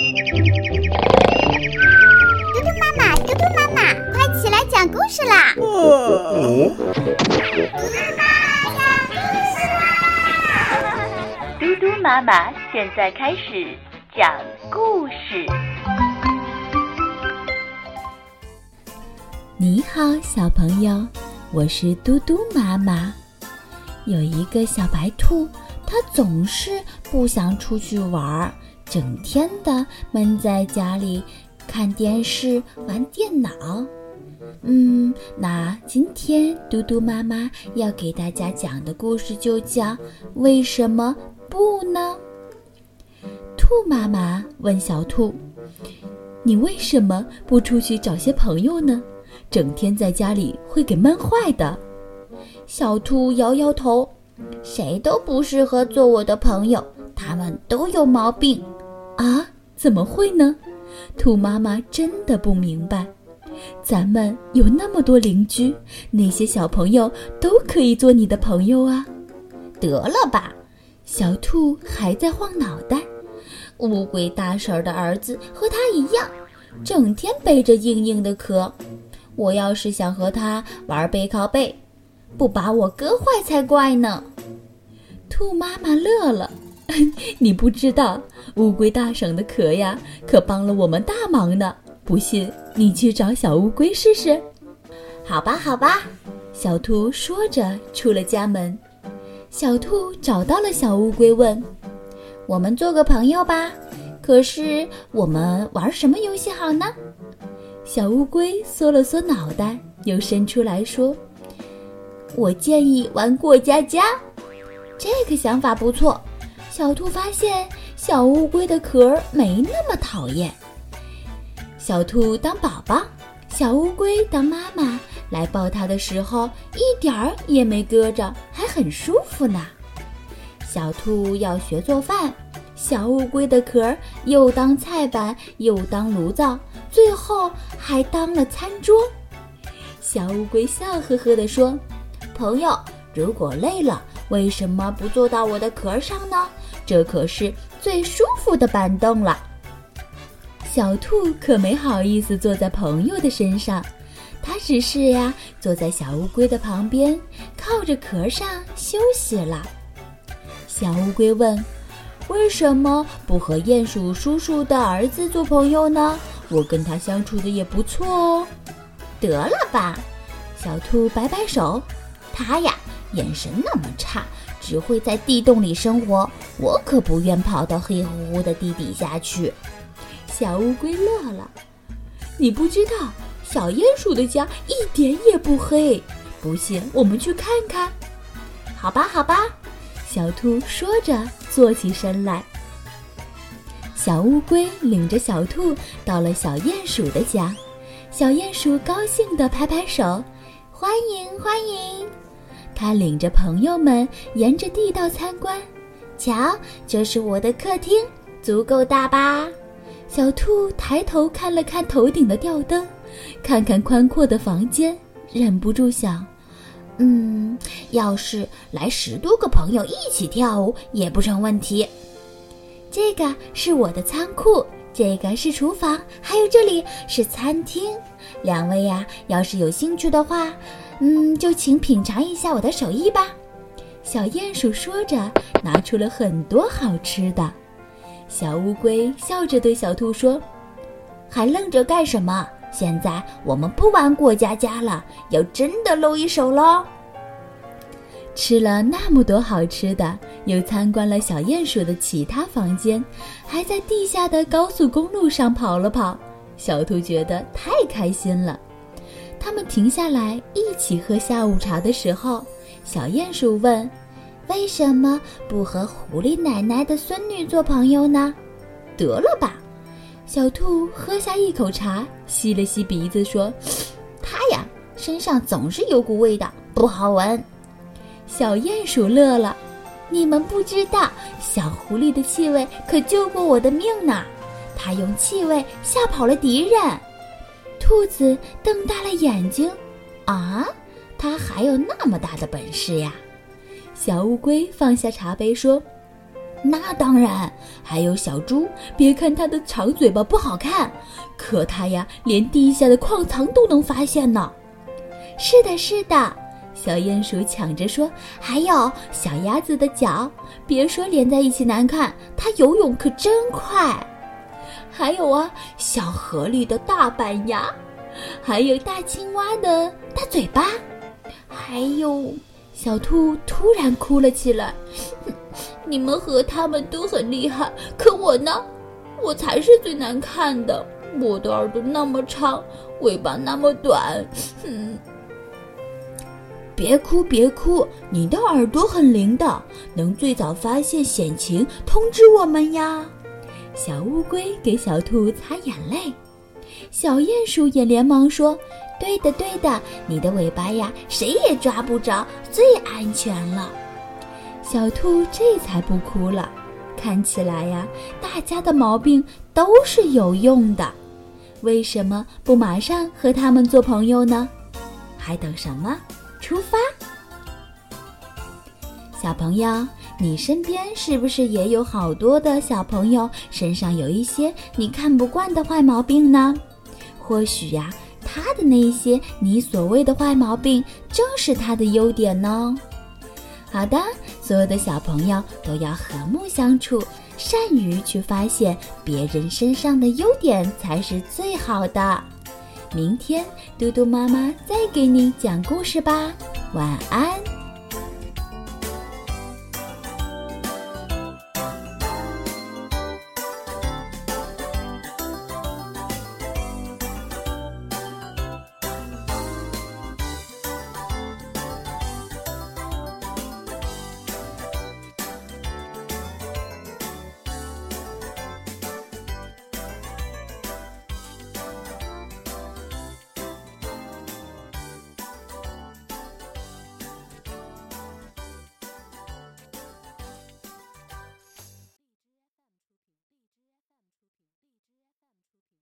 嘟嘟妈妈，嘟嘟妈妈，快起来讲故事啦！嘟嘟妈妈现在开始讲故事。你好，小朋友，我是嘟嘟妈妈。有一个小白兔，它总是不想出去玩儿。整天的闷在家里看电视、玩电脑。嗯，那今天嘟嘟妈妈要给大家讲的故事就叫《为什么不呢》。兔妈妈问小兔：“你为什么不出去找些朋友呢？整天在家里会给闷坏的。”小兔摇摇头：“谁都不适合做我的朋友，他们都有毛病。”怎么会呢？兔妈妈真的不明白。咱们有那么多邻居，那些小朋友都可以做你的朋友啊。得了吧，小兔还在晃脑袋。乌龟大婶的儿子和他一样，整天背着硬硬的壳。我要是想和他玩背靠背，不把我割坏才怪呢。兔妈妈乐了。你不知道，乌龟大婶的壳呀，可帮了我们大忙呢。不信，你去找小乌龟试试。好吧，好吧，小兔说着出了家门。小兔找到了小乌龟，问：“我们做个朋友吧？可是我们玩什么游戏好呢？”小乌龟缩了缩脑袋，又伸出来说：“我建议玩过家家，这个想法不错。”小兔发现小乌龟的壳没那么讨厌。小兔当宝宝，小乌龟当妈妈，来抱它的时候一点儿也没搁着，还很舒服呢。小兔要学做饭，小乌龟的壳又当菜板，又当炉灶，最后还当了餐桌。小乌龟笑呵呵地说：“朋友，如果累了，为什么不坐到我的壳上呢？”这可是最舒服的板凳了。小兔可没好意思坐在朋友的身上，它只是呀坐在小乌龟的旁边，靠着壳上休息了。小乌龟问：“为什么不和鼹鼠叔叔的儿子做朋友呢？我跟他相处的也不错哦。”得了吧，小兔摆摆手，他呀眼神那么差。只会在地洞里生活，我可不愿跑到黑乎乎的地底下去。小乌龟乐了，你不知道，小鼹鼠的家一点也不黑。不信，我们去看看。好吧，好吧。小兔说着，坐起身来。小乌龟领着小兔到了小鼹鼠的家，小鼹鼠高兴地拍拍手，欢迎，欢迎。他领着朋友们沿着地道参观，瞧，这是我的客厅，足够大吧？小兔抬头看了看头顶的吊灯，看看宽阔的房间，忍不住想：嗯，要是来十多个朋友一起跳舞也不成问题。这个是我的仓库，这个是厨房，还有这里是餐厅。两位呀，要是有兴趣的话。嗯，就请品尝一下我的手艺吧。小鼹鼠说着，拿出了很多好吃的。小乌龟笑着对小兔说：“还愣着干什么？现在我们不玩过家家了，要真的露一手喽！”吃了那么多好吃的，又参观了小鼹鼠的其他房间，还在地下的高速公路上跑了跑，小兔觉得太开心了。他们停下来一起喝下午茶的时候，小鼹鼠问：“为什么不和狐狸奶奶的孙女做朋友呢？”得了吧，小兔喝下一口茶，吸了吸鼻子说：“它呀，身上总是有股味道，不好闻。”小鼹鼠乐了：“你们不知道，小狐狸的气味可救过我的命呢，它用气味吓跑了敌人。”兔子瞪大了眼睛，啊，它还有那么大的本事呀！小乌龟放下茶杯说：“那当然，还有小猪。别看它的长嘴巴不好看，可它呀，连地下的矿藏都能发现呢。是的，是的，小鼹鼠抢着说。还有小鸭子的脚，别说连在一起难看，它游泳可真快。还有啊，小河里的大板牙，还有大青蛙的大嘴巴，还有小兔突然哭了起来。你们和他们都很厉害，可我呢？我才是最难看的。我的耳朵那么长，尾巴那么短。嗯，别哭别哭，你的耳朵很灵的，能最早发现险情，通知我们呀。小乌龟给小兔擦眼泪，小鼹鼠也连忙说：“对的对的，你的尾巴呀，谁也抓不着，最安全了。”小兔这才不哭了，看起来呀，大家的毛病都是有用的，为什么不马上和他们做朋友呢？还等什么？出发！小朋友，你身边是不是也有好多的小朋友身上有一些你看不惯的坏毛病呢？或许呀，他的那一些你所谓的坏毛病，正是他的优点呢。好的，所有的小朋友都要和睦相处，善于去发现别人身上的优点才是最好的。明天嘟嘟妈妈再给你讲故事吧，晚安。